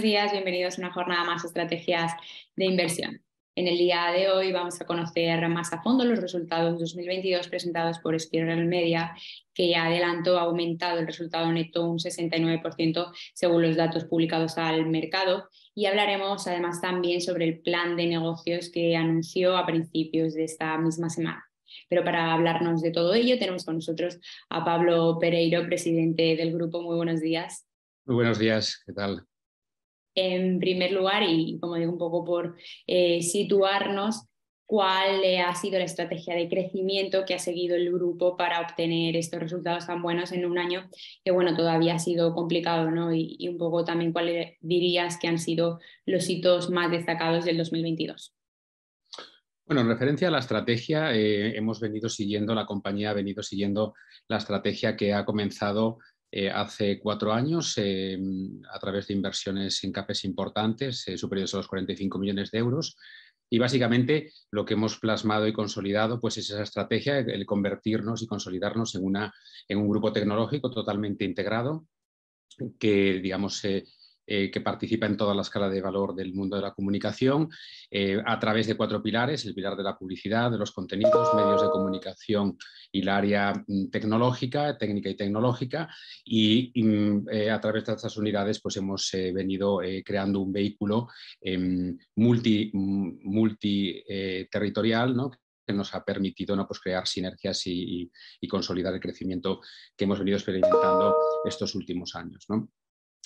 Buenos días, bienvenidos a una jornada más de estrategias de inversión. En el día de hoy vamos a conocer más a fondo los resultados 2022 presentados por Spiral Media, que ya adelantó ha aumentado el resultado neto un 69% según los datos publicados al mercado. Y hablaremos además también sobre el plan de negocios que anunció a principios de esta misma semana. Pero para hablarnos de todo ello tenemos con nosotros a Pablo Pereiro, presidente del grupo. Muy buenos días. Muy buenos días, ¿qué tal? En primer lugar, y como digo, un poco por eh, situarnos, cuál ha sido la estrategia de crecimiento que ha seguido el grupo para obtener estos resultados tan buenos en un año que, bueno, todavía ha sido complicado, ¿no? Y, un poco también cuáles dirías que han sido los hitos más destacados del 2022. Bueno, en referencia a la estrategia, eh, hemos venido siguiendo, la compañía ha venido siguiendo la estrategia que ha comenzado eh, hace cuatro años eh, a través de inversiones en CAPES importantes, eh, superiores a los 45 millones de euros. Y básicamente lo que hemos plasmado y consolidado pues, es esa estrategia, el convertirnos y consolidarnos en, una, en un grupo tecnológico totalmente integrado que, digamos, eh, que participa en toda la escala de valor del mundo de la comunicación eh, a través de cuatro pilares, el pilar de la publicidad, de los contenidos, medios de comunicación y la área mm, tecnológica, técnica y tecnológica. Y, mm, eh, a través de estas unidades pues hemos venido creando un vehículo em, multi, mm, multiterritorial ¿no? que nos ha permitido ¿no? pues crear sinergias y, consolidar el crecimiento que hemos venido experimentando estos últimos años.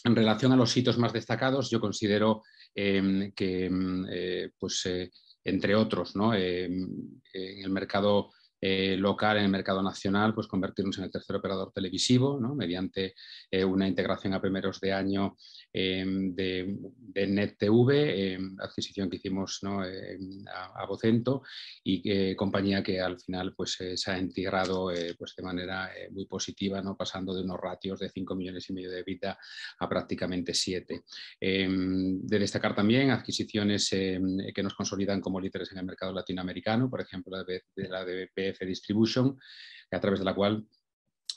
En relación a los hitos más destacados, yo considero em, que, em, eh, pues, eh, entre otros, ¿no? Em, en el mercado eh, local, en el mercado nacional, pues convertirnos en el tercer operador televisivo, ¿no? mediante una integración a primeros de año de, de NetTV, adquisición que hicimos a, Vocento y compañía que al final pues, se ha integrado pues, de manera muy positiva, ¿no? pasando de unos ratios de 5 millones y medio de vida a prácticamente 7. de destacar también adquisiciones que nos consolidan como líderes en el mercado latinoamericano, por ejemplo, la de, la de Distribution, a través de la cual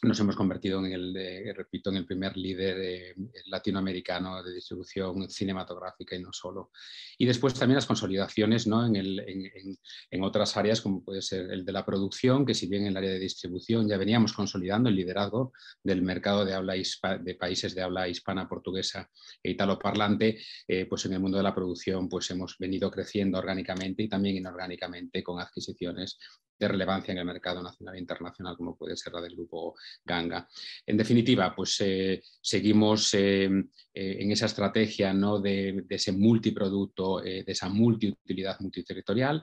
nos hemos convertido en el, repito, en el primer líder eh, latinoamericano de distribución cinematográfica y no solo. Y después también las consolidaciones ¿no? en, en, otras áreas, como puede ser el de la producción, que si bien en el área de distribución ya veníamos consolidando el liderazgo del mercado de, habla de países de habla hispana, portuguesa e italoparlante, eh, pues en el mundo de la producción pues hemos venido creciendo orgánicamente y también inorgánicamente con adquisiciones de relevancia en el mercado nacional e internacional, como puede ser la del grupo Ganga. En definitiva, pues eh, seguimos eh, eh, en esa estrategia ¿no? de, ese multiproducto, de esa multiutilidad multiterritorial,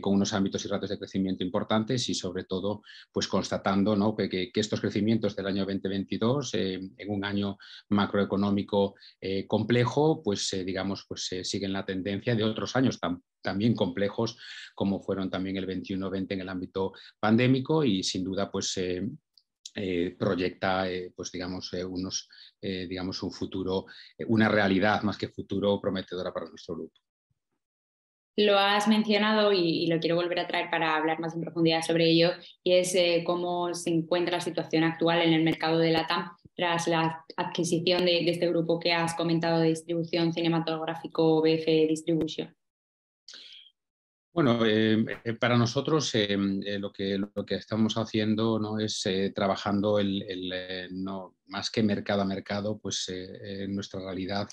con unos ámbitos y ratos de crecimiento importantes y sobre todo pues constatando ¿no? que, estos crecimientos del año 2022, en un año macroeconómico complejo, pues digamos, pues siguen la tendencia de otros años también complejos como fueron también el 21-20 en el ámbito pandémico y sin duda pues eh, eh, proyecta eh, pues digamos unos digamos un futuro una realidad más que futuro prometedora para nuestro grupo. Lo has mencionado y, lo quiero volver a traer para hablar más en profundidad sobre ello, y es cómo se encuentra la situación actual en el mercado de la TAM tras la adquisición de, este grupo que has comentado de distribución cinematográfico BF Distribution. Bueno, eh, eh, para nosotros eh, lo, que, lo que estamos haciendo ¿no? es trabajando el, no, más que mercado a mercado, pues en nuestra realidad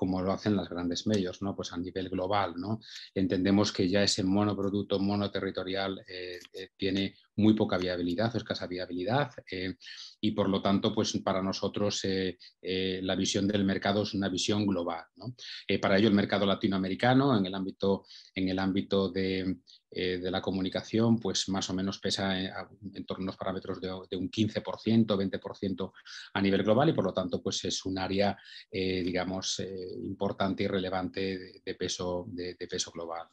como lo hacen las grandes medios, ¿no? pues a nivel global. ¿no? Entendemos que ya ese monoproducto monoterritorial eh, eh, tiene muy poca viabilidad o escasa viabilidad eh, y por lo tanto pues para nosotros la visión del mercado es una visión global. para ello el mercado latinoamericano en el ámbito, en el ámbito de, eh, de la comunicación, pues más o menos pesa en, torno a unos parámetros de, un 15%, 20% a nivel global y por lo tanto pues es un área, eh, digamos, eh, importante y relevante de, peso, de, peso global.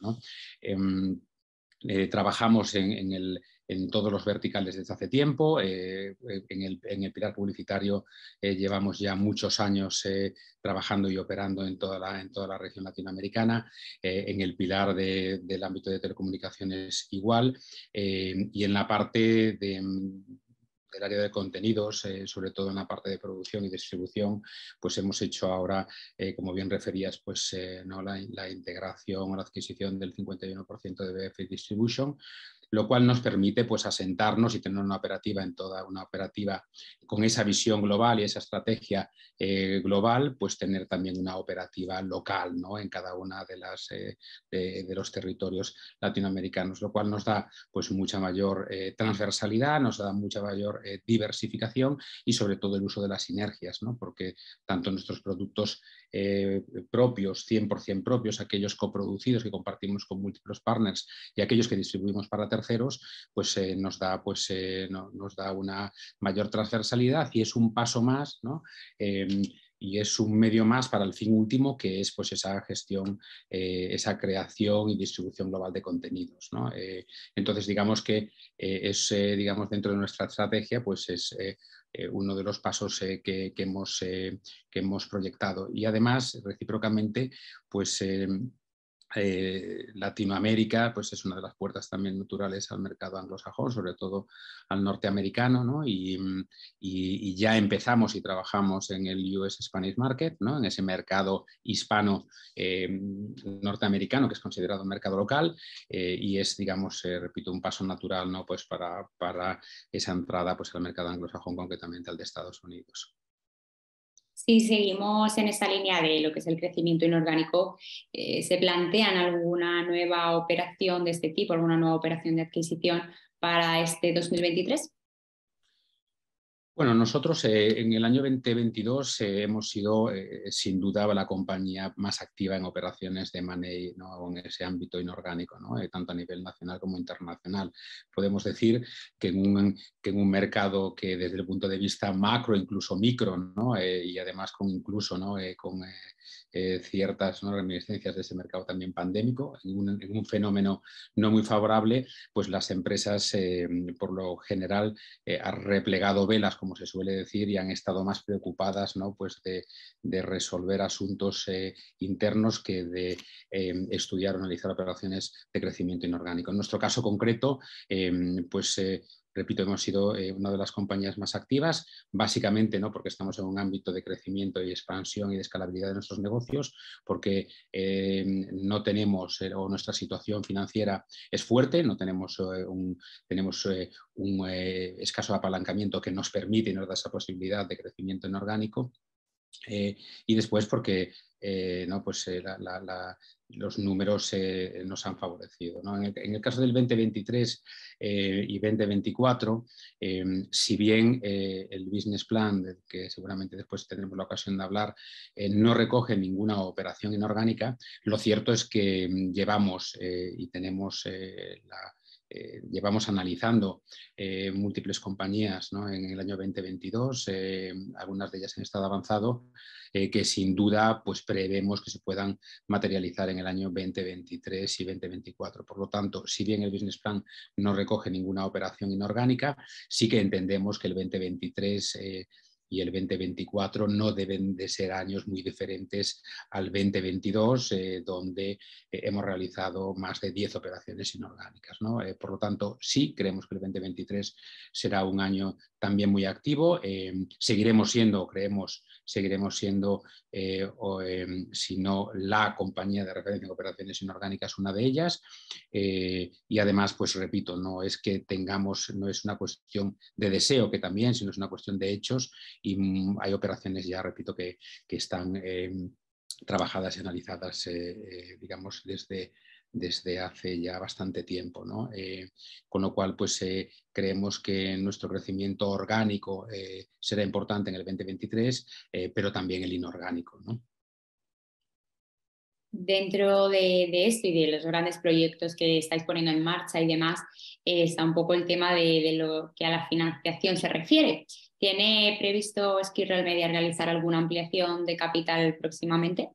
Em, trabajamos en el en todos los verticales desde hace tiempo. Eh, en, el, pilar publicitario eh, llevamos ya muchos años eh, trabajando y operando en toda la, en toda la región latinoamericana. en el pilar del ámbito de telecomunicaciones igual. y en la parte de del área de contenidos, eh, sobre todo en la parte de producción y distribución, pues hemos hecho ahora, eh, como bien referías, pues ¿no? la, integración o la adquisición del 51% de BF Distribution, lo cual nos permite pues, asentarnos y tener una operativa en toda una operativa con esa visión global y esa estrategia eh, global, pues tener también una operativa local ¿no? en cada una de, eh, de, los territorios latinoamericanos, lo cual nos da pues, mucha mayor eh, transversalidad, nos da mucha mayor diversificación y sobre todo el uso de las sinergias, ¿no? porque tanto nuestros productos propios, 100% propios, aquellos coproducidos que compartimos con múltiples partners y aquellos que distribuimos para terceros, pues eh, nos, da, pues, eh, nos da una mayor transversalidad y es un paso más, em, y es un medio más para el fin último que es pues esa gestión, eh, esa creación y distribución global de contenidos. entonces digamos que es digamos dentro de nuestra estrategia pues es uno de los pasos que, hemos, que hemos proyectado y además recíprocamente pues em, eh, Latinoamérica pues es una de las puertas también naturales al mercado anglosajón, sobre todo al norteamericano, ¿no? y, ya empezamos y trabajamos en el US Spanish Market, ¿no? en ese mercado hispano eh, norteamericano que es considerado un mercado local eh, y es, digamos, repito, un paso natural ¿no? pues para, para esa entrada pues, al mercado anglosajón, concretamente al de Estados Unidos. Si seguimos en esa línea de lo que es el crecimiento inorgánico, eh, ¿se plantean alguna nueva operación de este tipo, alguna nueva operación de adquisición para este 2023? Bueno, nosotros eh, en el año 2022 eh, hemos sido eh, sin duda la compañía más activa en operaciones de money ¿no? en ese ámbito inorgánico, ¿no? tanto a nivel nacional como internacional. Podemos decir que en, un, que en, un, mercado que desde el punto de vista macro, incluso micro, y además con incluso ¿no? con eh, ciertas reminiscencias de ese mercado también pandémico, en un, fenómeno no muy favorable, pues las empresas eh, por lo general eh, han replegado velas, como se suele decir, y han estado más preocupadas ¿no? pues de, resolver asuntos internos que de estudiar o analizar operaciones de crecimiento inorgánico. En nuestro caso concreto, pues Repito, hemos sido eh, una de las compañías más activas, básicamente ¿no? porque estamos en un ámbito de crecimiento y expansión y de escalabilidad de nuestros negocios, porque eh, no tenemos eh, o nuestra situación financiera es fuerte, no tenemos un, tenemos, un escaso apalancamiento que nos permite y nos da esa posibilidad de crecimiento inorgánico. Y después porque no, pues, la, los números eh, nos han favorecido. En, el, caso del 2023 eh, y 2024, eh, si bien el business plan, que seguramente después tendremos la ocasión de hablar, no recoge ninguna operación inorgánica, lo cierto es que mm, llevamos y tenemos la, llevamos analizando múltiples compañías en el año 2022, algunas de ellas han estado avanzado eh, que sin duda pues, prevemos que se puedan materializar en el año 2023 y 2024. Por lo tanto, si bien el business plan no recoge ninguna operación inorgánica, sí que entendemos que el 2023 y el 2024 no deben de ser años muy diferentes al 2022, eh, donde eh, hemos realizado más de 10 operaciones inorgánicas. ¿no? Eh, por lo tanto, sí, creemos que el 2023 será un año también muy activo. seguiremos siendo, creemos, seguiremos siendo, o, si no la compañía de referencia en operaciones inorgánicas, una de ellas. y además, pues repito, no es que tengamos, no es una cuestión de deseo que también, sino es una cuestión de hechos y mm, hay operaciones ya, repito, que, están em, trabajadas y analizadas, eh, eh, digamos, desde, desde hace ya bastante tiempo. ¿no? Eh, con lo cual, pues creemos que nuestro crecimiento orgánico será importante en el 2023, pero también el inorgánico. ¿no? Dentro de, esto y de los grandes proyectos que estáis poniendo en marcha y demás, está un poco el tema de, de lo que a la financiación se refiere. ¿Tiene previsto Skirrel Media realizar alguna ampliación de capital próximamente?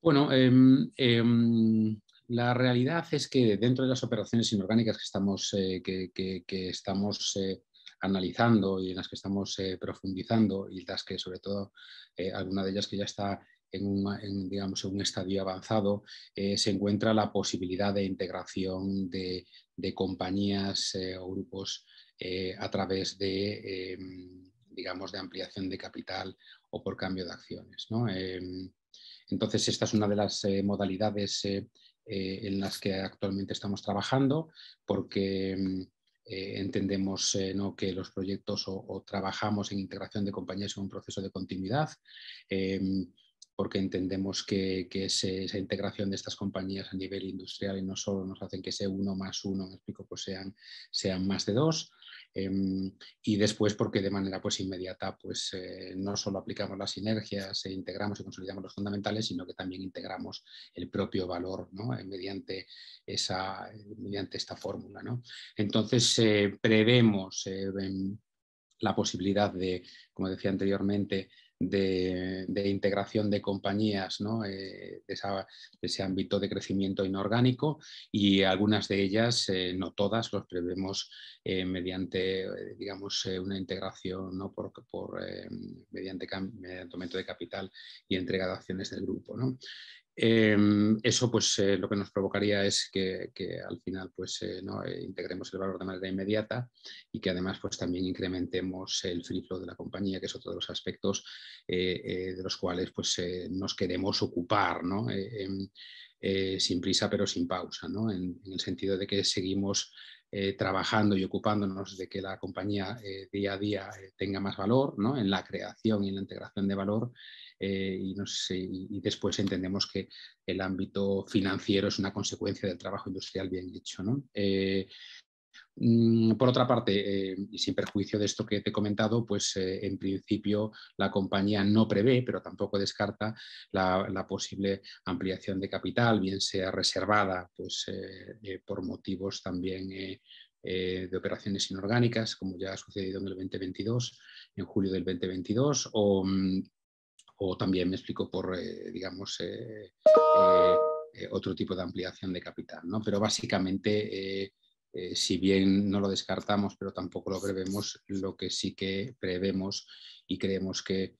Bueno, em, em, la realidad es que dentro de las operaciones inorgánicas que estamos, eh, que, estamos eh, analizando y en las que estamos eh, profundizando y las que sobre todo alguna de ellas que ya está en un, digamos, en un estadio avanzado, se encuentra la posibilidad de integración de compañías o grupos a través de, digamos, de ampliación de capital o por cambio de acciones. entonces, esta es una de las modalidades en las que actualmente estamos trabajando porque eh, entendemos eh, ¿no? que los proyectos o, trabajamos en integración de compañías en un proceso de continuidad, em, porque entendemos que, esa integración de estas compañías a nivel industrial y no solo nos hacen que sea uno más uno, me explico, pues sean, sean más de dos. Em, y después porque de manera pues, inmediata pues, eh, no solo aplicamos las sinergias e integramos y consolidamos los fundamentales, sino que también integramos el propio valor ¿no? Eh, mediante, esa, mediante esta fórmula. ¿no? Entonces, prevemos la posibilidad de, como decía anteriormente, de, integración de compañías eh, de, ese ámbito de crecimiento inorgánico y algunas de ellas, eh, no todas, los prevemos eh, mediante digamos, una integración ¿no? por, mediante, mediante aumento de capital y entrega de acciones del grupo. ¿no? Em, eso pues eh, lo que nos provocaría es que, al final pues eh, ¿no? Eh, integremos el valor de manera inmediata y que además pues también incrementemos el free flow de la compañía, que es otro de los aspectos de los cuales pues nos queremos ocupar, ¿no? Em, sin prisa pero sin pausa, ¿no? en, el sentido de que seguimos trabajando y ocupándonos de que la compañía día a día tenga más valor ¿no? en la creación y en la integración de valor eh, y, no después entendemos que el ámbito financiero es una consecuencia del trabajo industrial bien hecho. Eh, mm, por otra parte, eh, y sin perjuicio de esto que te he comentado, pues en principio la compañía no prevé, pero tampoco descarta la, posible ampliación de capital, bien sea reservada pues, por motivos también de operaciones inorgánicas, como ya ha sucedido en el 2022, en julio del 2022, o mm, o también me explico por, eh, digamos, eh, eh, otro tipo de ampliación de capital. ¿no? Pero básicamente, si bien no lo descartamos, pero tampoco lo prevemos, lo que sí que prevemos y creemos que,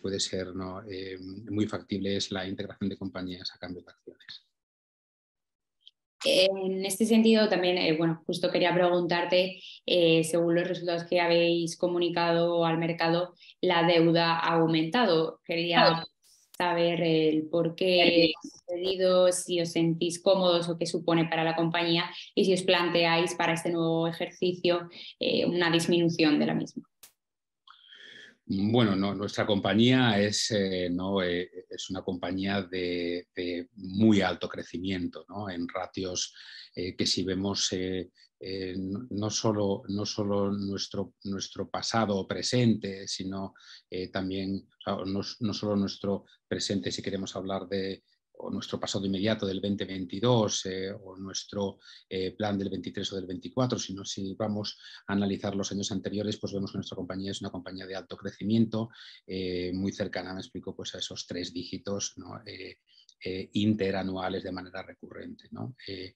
puede ser muy factible es la integración de compañías a cambio de acciones. En este sentido, también, eh, bueno, justo quería preguntarte, eh, según los resultados que habéis comunicado al mercado, la deuda ha aumentado. Quería saber el por qué ha sucedido, si os sentís cómodos o qué supone para la compañía y si os planteáis para este nuevo ejercicio eh, una disminución de la misma. Bueno, nuestra compañía es, eh, ¿no? Eh, es una compañía de, muy alto crecimiento, ¿no? en ratios eh, que si vemos no solo, no solo nuestro, nuestro pasado presente, sino también, no, solo nuestro presente, si queremos hablar de, o nuestro pasado inmediato del 2022 eh, o nuestro eh, plan del 23 o del 24, sino si vamos a analizar los años anteriores, pues vemos que nuestra compañía es una compañía de alto crecimiento, eh, muy cercana, me explico, pues a esos tres dígitos interanuales de manera recurrente,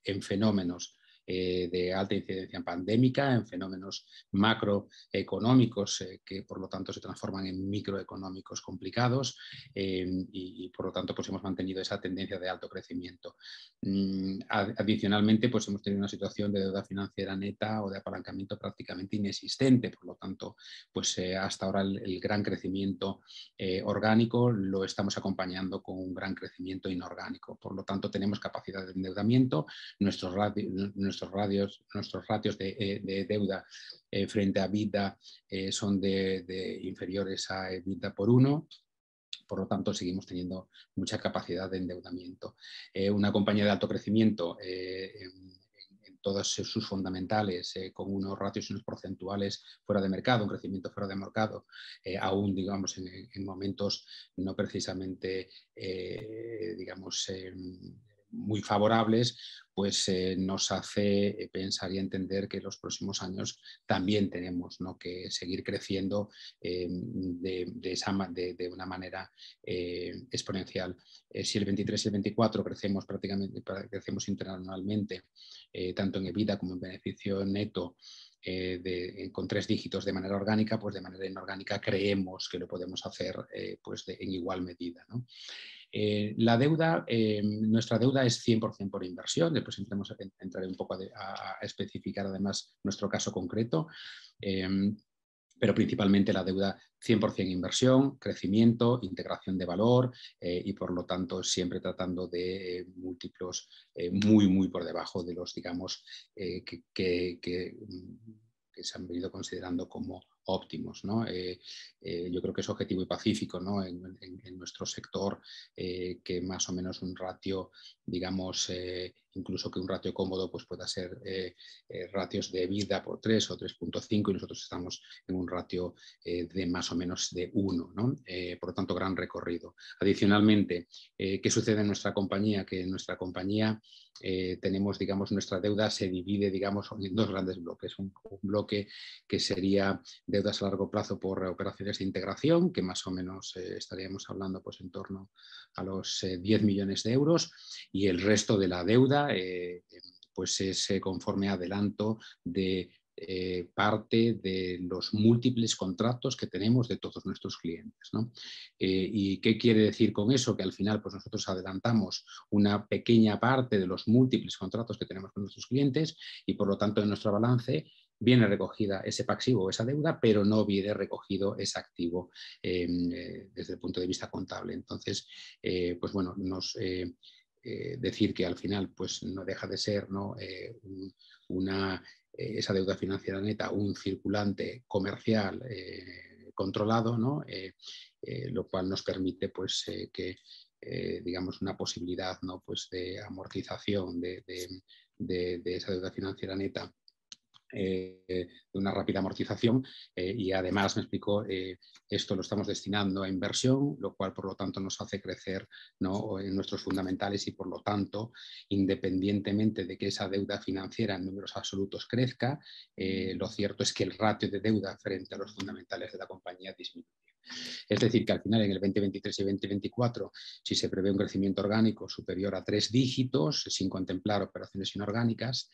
en fenómenos eh, de alta incidencia pandémica, en fenómenos macroeconómicos eh, que por lo tanto se transforman en microeconómicos complicados eh, y, por lo tanto pues hemos mantenido esa tendencia de alto crecimiento. Mm, adicionalmente pues hemos tenido una situación de deuda financiera neta o de apalancamiento prácticamente inexistente, por lo tanto pues hasta ahora el, gran crecimiento orgánico lo estamos acompañando con un gran crecimiento inorgánico, por lo tanto tenemos capacidad de endeudamiento, nuestros, radios, nuestros ratios de, eh, deuda eh, frente a vida eh, son de, inferiores a vida por uno. Por lo tanto, seguimos teniendo mucha capacidad de endeudamiento. una compañía de alto crecimiento en, todos sus fundamentales, con unos ratios y unos porcentuales fuera de mercado, un crecimiento fuera de mercado, aún digamos en, momentos no precisamente digamos muy favorables, pues eh, nos hace eh, pensar y entender que los próximos años también tenemos que seguir creciendo eh, de, una manera exponencial. si el 23 y el 24 crecemos prácticamente, crecemos internacionalmente, tanto en EBITDA como en beneficio neto, con tres dígitos de manera orgánica, pues de manera inorgánica creemos que lo podemos hacer pues en igual medida. la deuda, nuestra deuda es 100% por inversión, después entraré un poco a, especificar además nuestro caso concreto pero principalmente la deuda 100% inversión, crecimiento, integración de valor eh, y por lo tanto siempre tratando de eh, múltiplos eh, muy, muy por debajo de los, digamos, que, se han venido considerando como óptimos. yo creo que es objetivo y pacífico en, nuestro sector que más o menos un ratio, digamos, incluso que un ratio cómodo pues pueda ser eh, eh, ratios de vida por 3 o 3.5 y nosotros estamos en un ratio eh, de más o menos de 1, por lo tanto gran recorrido. Adicionalmente, ¿qué sucede en nuestra compañía? Que en nuestra compañía tenemos, digamos, nuestra deuda se divide, digamos, en dos grandes bloques. Un, bloque que sería deudas a largo plazo por operaciones de integración, que más o menos estaríamos hablando pues en torno a los 10 millones de euros y el resto de la deuda eh, pues es eh, conforme adelanto de eh, parte de los múltiples contratos que tenemos de todos nuestros clientes. ¿Y qué quiere decir con eso? Que al final pues nosotros adelantamos una pequeña parte de los múltiples contratos que tenemos con nuestros clientes y por lo tanto en nuestro balance viene recogida ese pasivo, esa deuda, pero no viene recogido ese activo desde el punto de vista contable. Entonces, pues bueno, nos eh, decir que al final pues, no deja de ser ¿no? Eh, una, eh, esa deuda financiera neta un circulante comercial controlado, ¿no? lo cual nos permite pues, que digamos una posibilidad ¿no? pues, de amortización de, de esa deuda financiera neta de una rápida amortización eh, y además, me explico, eh, esto lo estamos destinando a inversión, lo cual por lo tanto nos hace crecer ¿no? en nuestros fundamentales y por lo tanto, independientemente de que esa deuda financiera en números absolutos crezca, lo cierto es que el ratio de deuda frente a los fundamentales de la compañía disminuye. Es decir, que al final en el 2023 y 2024, si se prevé un crecimiento orgánico superior a tres dígitos, sin contemplar operaciones inorgánicas,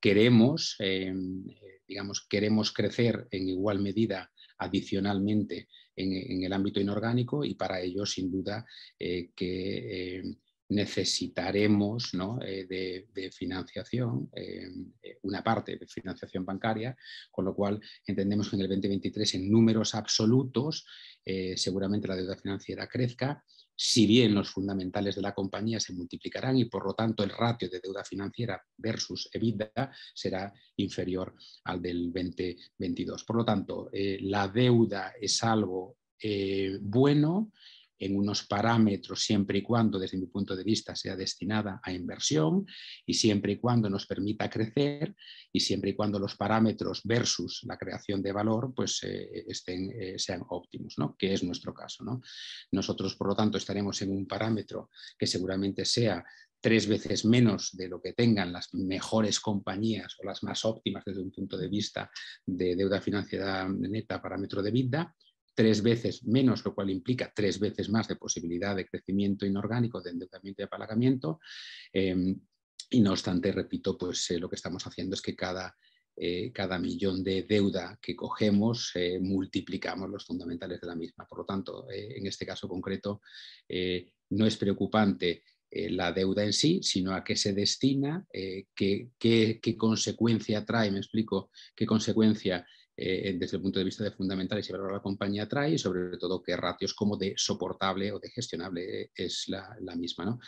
queremos, em, eh, digamos, queremos crecer en igual medida adicionalmente en, el ámbito inorgánico y para ello, sin duda, eh, que em, necesitaremos eh, de, financiación, em, una parte de financiación bancaria, con lo cual entendemos que en el 2023 en números absolutos seguramente la deuda financiera crezca si bien los fundamentales de la compañía se multiplicarán y por lo tanto el ratio de deuda financiera versus EBITDA será inferior al del 2022. Por lo tanto, eh, la deuda es algo eh, bueno en unos parámetros siempre y cuando, desde mi punto de vista, sea destinada a inversión y siempre y cuando nos permita crecer y siempre y cuando los parámetros versus la creación de valor pues, eh, estén, eh, sean óptimos, ¿no? que es nuestro caso. ¿no? Nosotros, por lo tanto, estaremos en un parámetro que seguramente sea tres veces menos de lo que tengan las mejores compañías o las más óptimas desde un punto de vista de deuda financiera neta parámetro de vida, tres veces menos, lo cual implica tres veces más de posibilidad de crecimiento inorgánico, de endeudamiento y apalancamiento. Em, y no obstante, repito, pues eh, lo que estamos haciendo es que cada, eh, cada millón de deuda que cogemos eh, multiplicamos los fundamentales de la misma. Por lo tanto, en este caso concreto, no es preocupante la deuda en sí, sino a qué se destina, qué, qué, consecuencia trae, me explico, qué consecuencia eh, desde el punto de vista de fundamentales y valor la compañía trae y sobre todo qué ratios como de soportable o de gestionable es la, misma.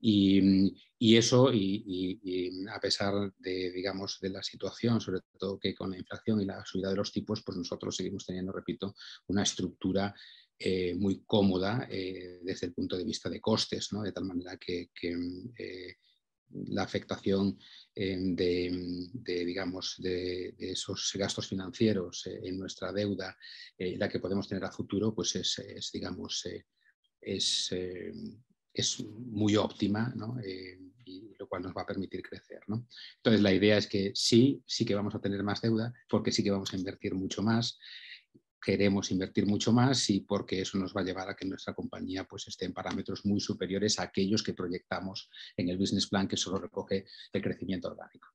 Y, eso, y, a pesar de, digamos, de la situación, sobre todo que con la inflación y la subida de los tipos, pues nosotros seguimos teniendo, repito, una estructura eh, muy cómoda eh, desde el punto de vista de costes, ¿no? de tal manera que, la afectación em, de, digamos, de, esos gastos financieros eh, en nuestra deuda, eh, la que podemos tener a futuro, pues es, digamos, eh, es, es, muy óptima, y lo cual nos va a permitir crecer. Entonces, la idea es que sí, sí que vamos a tener más deuda, porque sí que vamos a invertir mucho más queremos invertir mucho más y porque eso nos va a llevar a que nuestra compañía pues, esté en parámetros muy superiores a aquellos que proyectamos en el business plan que solo recoge el crecimiento orgánico.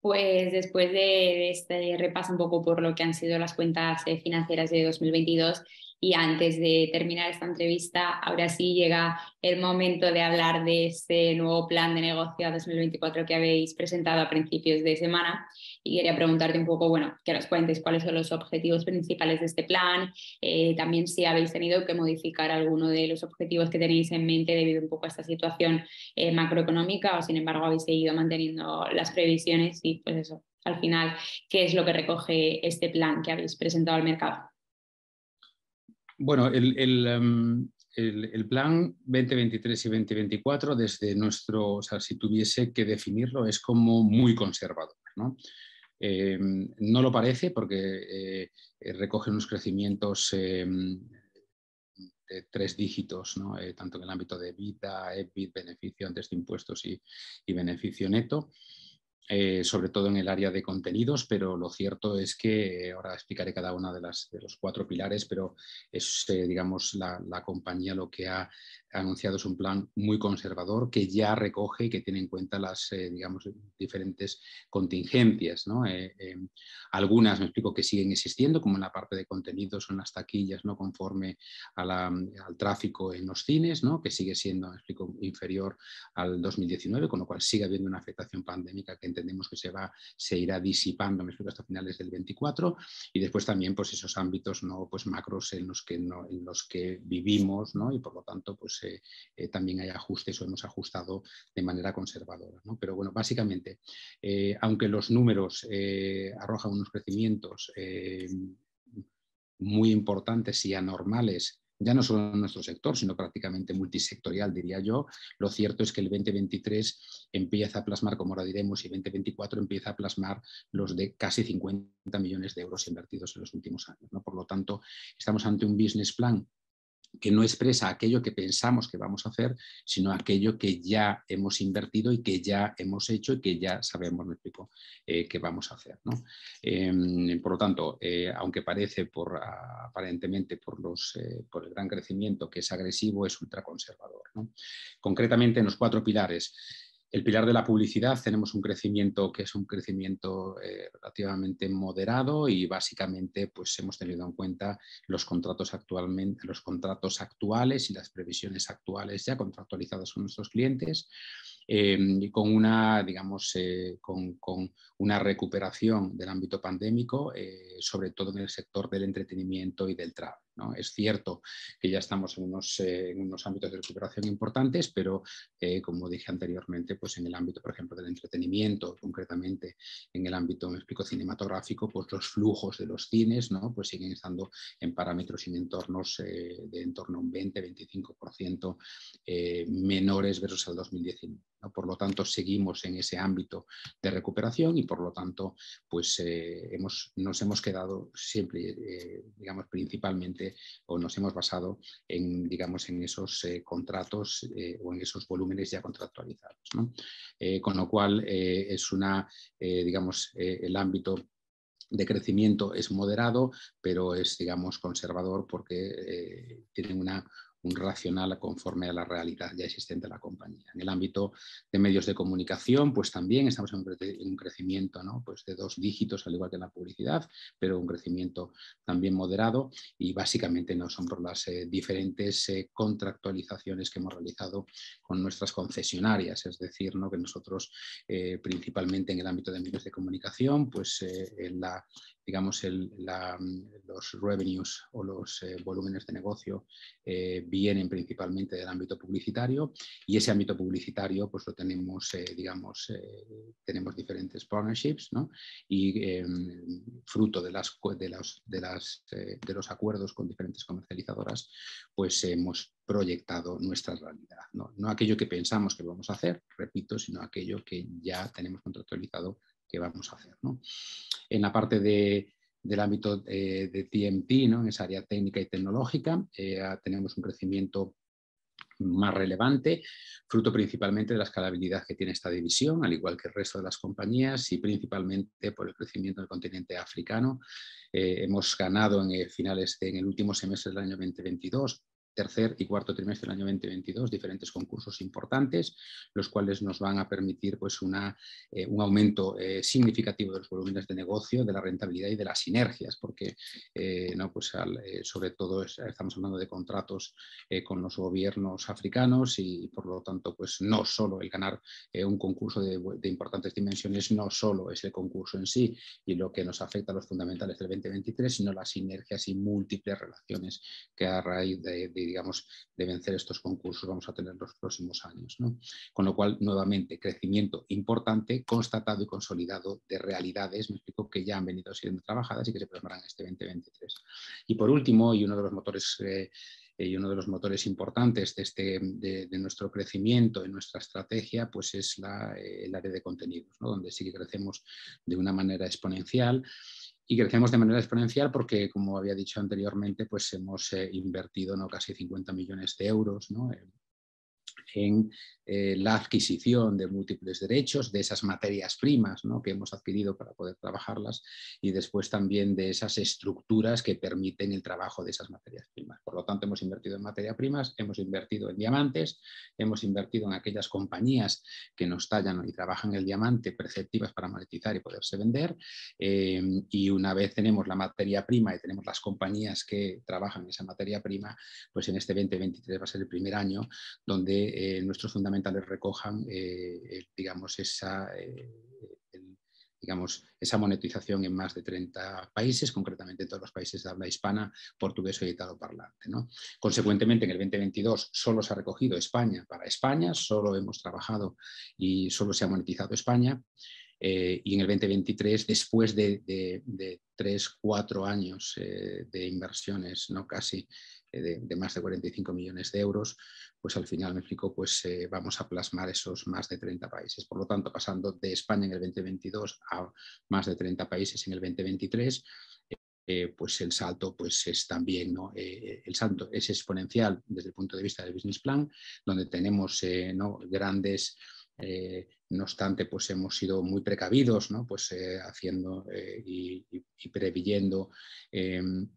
Pues después de este repaso un poco por lo que han sido las cuentas eh, financieras de 2022 y antes de terminar esta entrevista, ahora sí llega el momento de hablar de este nuevo plan de negocio a 2024 que habéis presentado a principios de semana. Y quería preguntarte un poco, bueno, que nos cuentes cuáles son los objetivos principales de este plan, eh, también si habéis tenido que modificar alguno de los objetivos que tenéis en mente debido un poco a esta situación eh, macroeconómica o sin embargo habéis seguido manteniendo las previsiones y pues eso, al final, ¿qué es lo que recoge este plan que habéis presentado al mercado? Bueno, em, el, plan 2023 y 2024, desde nuestro, o sea, si tuviese que definirlo, es como muy conservador. ¿no? Em, no lo parece porque eh, recoge unos crecimientos em, de tres dígitos, ¿no? Eh, tanto en el ámbito de vida, EBIT, beneficio antes de impuestos y beneficio neto. Eh, sobre todo en el área de contenidos, pero lo cierto es que eh, ahora explicaré cada una de, las, de los cuatro pilares, pero es, eh, digamos, la, la, compañía lo que ha anunciado es un plan muy conservador que ya recoge y que tiene en cuenta las, eh, digamos, diferentes contingencias. ¿no? Eh, eh, algunas, me explico, que siguen existiendo, como en la parte de contenidos o en las taquillas, ¿no? conforme al tráfico en los cines, ¿no? que sigue siendo, me explico, inferior al 2019, con lo cual sigue habiendo una afectación pandémica que entendemos que se, va, se irá disipando, me explico, hasta finales del 24. Y después también pues, esos ámbitos ¿no? pues, macros en los que, no, en los que vivimos ¿no? y por lo tanto pues, eh, también hay ajustes o hemos ajustado de manera conservadora. Pero bueno, básicamente, eh, aunque los números eh, arrojan unos crecimientos muy importantes y anormales, ya no solo en nuestro sector, sino prácticamente multisectorial, diría yo. Lo cierto es que el 2023 empieza a plasmar, como ahora diremos, y el 2024 empieza a plasmar los de casi 50 millones de euros invertidos en los últimos años. Por lo tanto, estamos ante un business plan que no expresa aquello que pensamos que vamos a hacer, sino aquello que ya hemos invertido y que ya hemos hecho y que ya sabemos, me explico, eh, que vamos a hacer. Em, por lo tanto, eh, aunque parece aparentemente por, los, eh, por el gran crecimiento que es agresivo, es ultraconservador. Concretamente en los cuatro pilares el pilar de la publicidad tenemos un crecimiento que es un crecimiento eh, relativamente moderado y básicamente pues hemos tenido en cuenta los contratos los contratos actuales y las previsiones actuales ya contractualizadas con nuestros clientes Em, y con una, digamos, eh, con, una recuperación del ámbito pandémico, eh, sobre todo en el sector del entretenimiento y del travel. Es cierto que ya estamos en unos, eh, en unos ámbitos de recuperación importantes, pero como dije anteriormente, pues en el ámbito, por ejemplo, del entretenimiento, concretamente en el ámbito, me explico, cinematográfico, pues los flujos de los cines ¿no? pues siguen estando en parámetros y en entornos de en torno a un 20-25% menores versus el 2019. Por lo tanto, seguimos en ese ámbito de recuperación y por lo tanto, pues eh, hemos, nos hemos quedado siempre, eh, digamos, principalmente o nos hemos basado en, digamos, en esos eh, contratos o en esos volúmenes ya contractualizados. con lo cual, es una, digamos, el ámbito de crecimiento es moderado, pero es, digamos, conservador porque tienen una, un racional conforme a la realidad ya existente de la compañía. En el ámbito de medios de comunicación, pues también estamos en un crecimiento ¿no? pues de dos dígitos, al igual que en la publicidad, pero un crecimiento también moderado y básicamente no son por las eh, diferentes eh, contractualizaciones que hemos realizado con nuestras concesionarias, es decir, ¿no? que nosotros eh, principalmente en el ámbito de medios de comunicación, pues en la, digamos, los revenues o los volúmenes de negocio vienen principalmente del ámbito publicitario y ese ámbito publicitario pues lo tenemos, eh, digamos, tenemos diferentes partnerships ¿no? y em, fruto de, las, de, los, de, las, de los acuerdos con diferentes comercializadoras pues hemos proyectado nuestra realidad. ¿no? no aquello que pensamos que vamos a hacer, repito, sino aquello que ya tenemos contractualizado que vamos a hacer. En la parte del ámbito eh, de, TMT, ¿no? en esa área técnica y tecnológica, eh, tenemos un crecimiento más relevante, fruto principalmente de la escalabilidad que tiene esta división, al igual que el resto de las compañías y principalmente por el crecimiento del continente africano. Eh, hemos ganado en finales en el último semestre del año 2022 tercer y cuarto trimestre del año 2022 diferentes concursos importantes, los cuales nos van a permitir pues, una, eh, un aumento eh, significativo de los volúmenes de negocio, de la rentabilidad y de las sinergias, porque eh, ¿no? pues sobre todo estamos hablando de contratos con los gobiernos africanos y por lo tanto pues, no solo el ganar un concurso de, de, importantes dimensiones, no solo es el concurso en sí y lo que nos afecta a los fundamentales del 2023, sino las sinergias y múltiples relaciones que a raíz de digamos, de vencer estos concursos vamos a tener los próximos años. Con lo cual, nuevamente, crecimiento importante, constatado y consolidado de realidades, me explico, que ya han venido siendo trabajadas y que se plasmarán este 2023. Y por último, y uno de los motores... Eh, y uno de los motores importantes de, este, de, nuestro crecimiento, en nuestra estrategia, pues es la, el área de contenidos, donde sí que crecemos de una manera exponencial y crecemos de manera exponencial porque, como había dicho anteriormente, pues hemos eh, invertido ¿no? casi 50 millones de euros ¿no? en eh, la adquisición de múltiples derechos, de esas materias primas que hemos adquirido para poder trabajarlas y después también de esas estructuras que permiten el trabajo de esas materias primas. Por lo tanto, hemos invertido en materias primas, hemos invertido en diamantes, hemos invertido en aquellas compañías que nos tallan y trabajan el diamante perceptivas para monetizar y poderse vender. Eh, y una vez tenemos la materia prima y tenemos las compañías que trabajan esa materia prima, pues en este 2023 va a ser el primer año donde eh, nuestros fundamentos recojan, eh, digamos, esa, eh, digamos, esa monetización en más de 30 países, concretamente en todos los países de habla hispana, portugués o editado parlante. ¿no? Consecuentemente, en el 2022 solo se ha recogido España para España, solo hemos trabajado y solo se ha monetizado España. Eh, y en el 2023, después de, de, tres, cuatro años de inversiones, ¿no? casi de, más de 45 millones de euros, pues al final, me explico, pues eh, vamos a plasmar esos más de 30 países. Por lo tanto, pasando de España en el 2022 a más de 30 países en el 2023, eh, pues el salto pues es también, ¿no? Eh, el salto es exponencial desde el punto de vista del business plan, donde tenemos ¿no? grandes... no obstante, pues hemos sido muy precavidos, ¿no? pues haciendo y, y, previyendo em,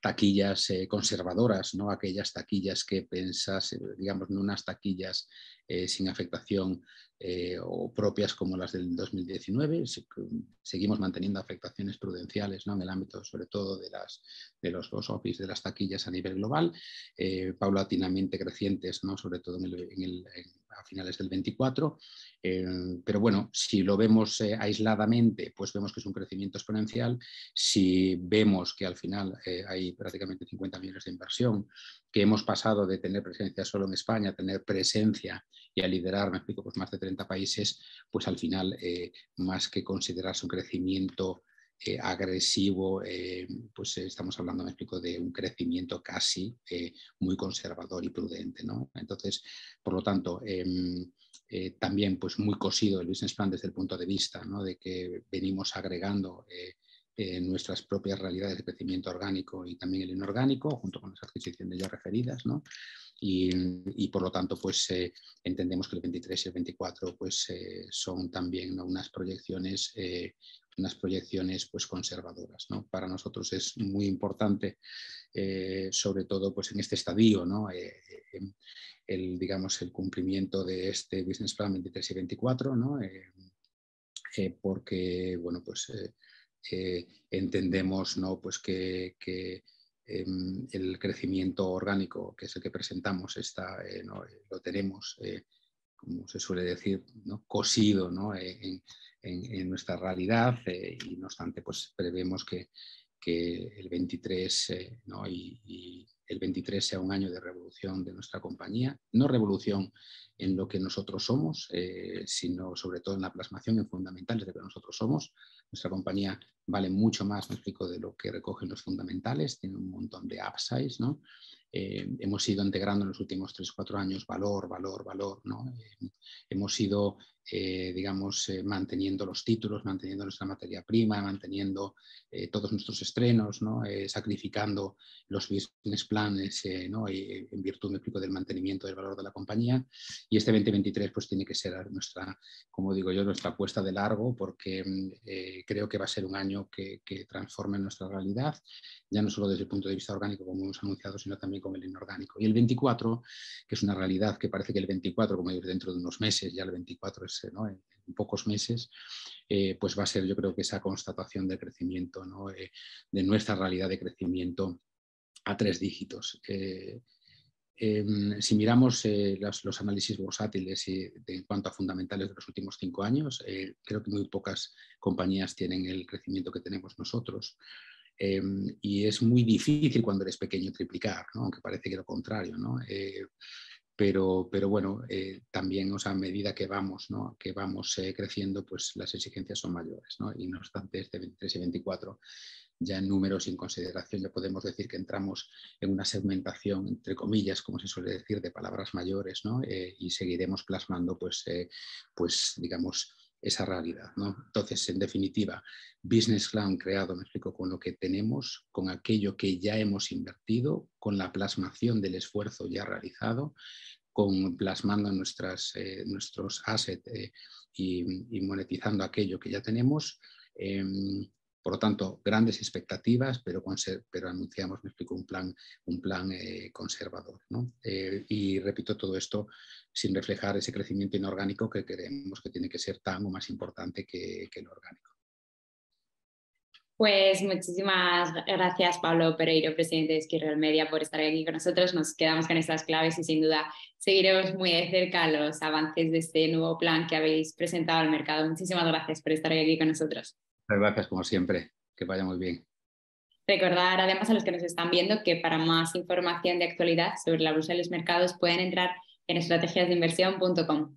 taquillas eh, conservadoras, ¿no? aquellas taquillas que pensas, eh, digamos, en unas taquillas eh, sin afectación o propias como las del 2019. Seguimos manteniendo afectaciones prudenciales ¿no? en el ámbito, sobre todo, de, las, de los box office, de las taquillas a nivel global, paulatinamente crecientes, ¿no? sobre todo en el, a finales del 24. Eh, pero bueno, si lo vemos eh, aisladamente, pues vemos que es un crecimiento exponencial. Si vemos que al final eh, hay prácticamente 50 millones de inversión, que hemos pasado de tener presencia solo en España a tener presencia y a liderar, me explico, pues más de 30 países, pues al final, más que considerarse un crecimiento agresivo, pues estamos hablando, me explico, de un crecimiento casi muy conservador y prudente. ¿no? Entonces, por lo tanto, em, eh, también pues muy cosido el business plan desde el punto de vista ¿no? de que venimos agregando nuestras propias realidades de crecimiento orgánico y también el inorgánico, junto con las adquisiciones ya referidas. ¿no? Y, por lo tanto, pues entendemos que el 23 y el 24 pues, son también unas proyecciones unas proyecciones pues, conservadoras. ¿no? Para nosotros es muy importante, eh, sobre todo pues, en este estadio, ¿no? Eh, el, digamos, el cumplimiento de este Business Plan 23 y 24, ¿no? Eh, porque bueno, pues, entendemos ¿no? pues que, em, el crecimiento orgánico, que es el que presentamos, está, lo tenemos, como se suele decir, ¿no? cosido ¿no? en, en, nuestra realidad eh, y no obstante pues prevemos que, el 23 eh, y, el 23 sea un año de revolución de nuestra compañía, no revolución en lo que nosotros somos, eh, sino sobre todo en la plasmación en fundamentales de lo que nosotros somos. Nuestra compañía vale mucho más, me explico, de lo que recogen los fundamentales, tiene un montón de upsides, ¿no? Hemos ido integrando en los últimos 3-4 años valor, valor, valor, ¿no? hemos ido eh, digamos, eh, manteniendo los títulos, manteniendo nuestra materia prima, manteniendo eh, todos nuestros estrenos, ¿no? sacrificando los business plans ¿no? en virtud, me explico, del mantenimiento del valor de la compañía. Y este 2023 pues tiene que ser nuestra, como digo yo, nuestra apuesta de largo porque creo que va a ser un año que, que transforme nuestra realidad, ya no solo desde el punto de vista orgánico, como hemos anunciado, sino también con el inorgánico. Y el 24, que es una realidad que parece que el 24, como digo, dentro de unos meses, ya el 24 es en, pocos meses, eh, pues va a ser yo creo que esa constatación de crecimiento, eh, de nuestra realidad de crecimiento a tres dígitos. Eh, em, si miramos los, análisis bursátiles en cuanto a fundamentales de los últimos cinco años, creo que muy pocas compañías tienen el crecimiento que tenemos nosotros. Em, y es muy difícil cuando eres pequeño triplicar, aunque parece que lo contrario. ¿no? pero, pero bueno, eh, también, o sea, a medida que vamos, que vamos eh, creciendo, pues las exigencias son mayores, ¿no? Y no obstante, este 23 y 24, ya en números sin consideración, ya podemos decir que entramos en una segmentación, entre comillas, como se suele decir, de palabras mayores. Eh, y seguiremos plasmando, pues, pues digamos, esa realidad. ¿no? Entonces, en definitiva, Business Plan creado, me explico, con lo que tenemos, con aquello que ya hemos invertido, con la plasmación del esfuerzo ya realizado, con plasmando eh, nuestros assets eh, y, monetizando aquello que ya tenemos. Em, por lo tanto, grandes expectativas, pero, pero anunciamos, me explico, un plan, eh, conservador. ¿no? y repito todo esto sin reflejar ese crecimiento inorgánico que creemos que tiene que ser tan o más importante que, el orgánico. Pues muchísimas gracias, Pablo Pereiro, presidente de Esquirreal Media, por estar aquí con nosotros. Nos quedamos con estas claves y sin duda seguiremos muy de cerca los avances de este nuevo plan que habéis presentado al mercado. Muchísimas gracias por estar aquí con nosotros. Gracias, como siempre. Que vaya muy bien. Recordar además a los que nos están viendo que para más información de actualidad sobre la bolsa y los mercados pueden entrar en estrategiasdeinversión.com.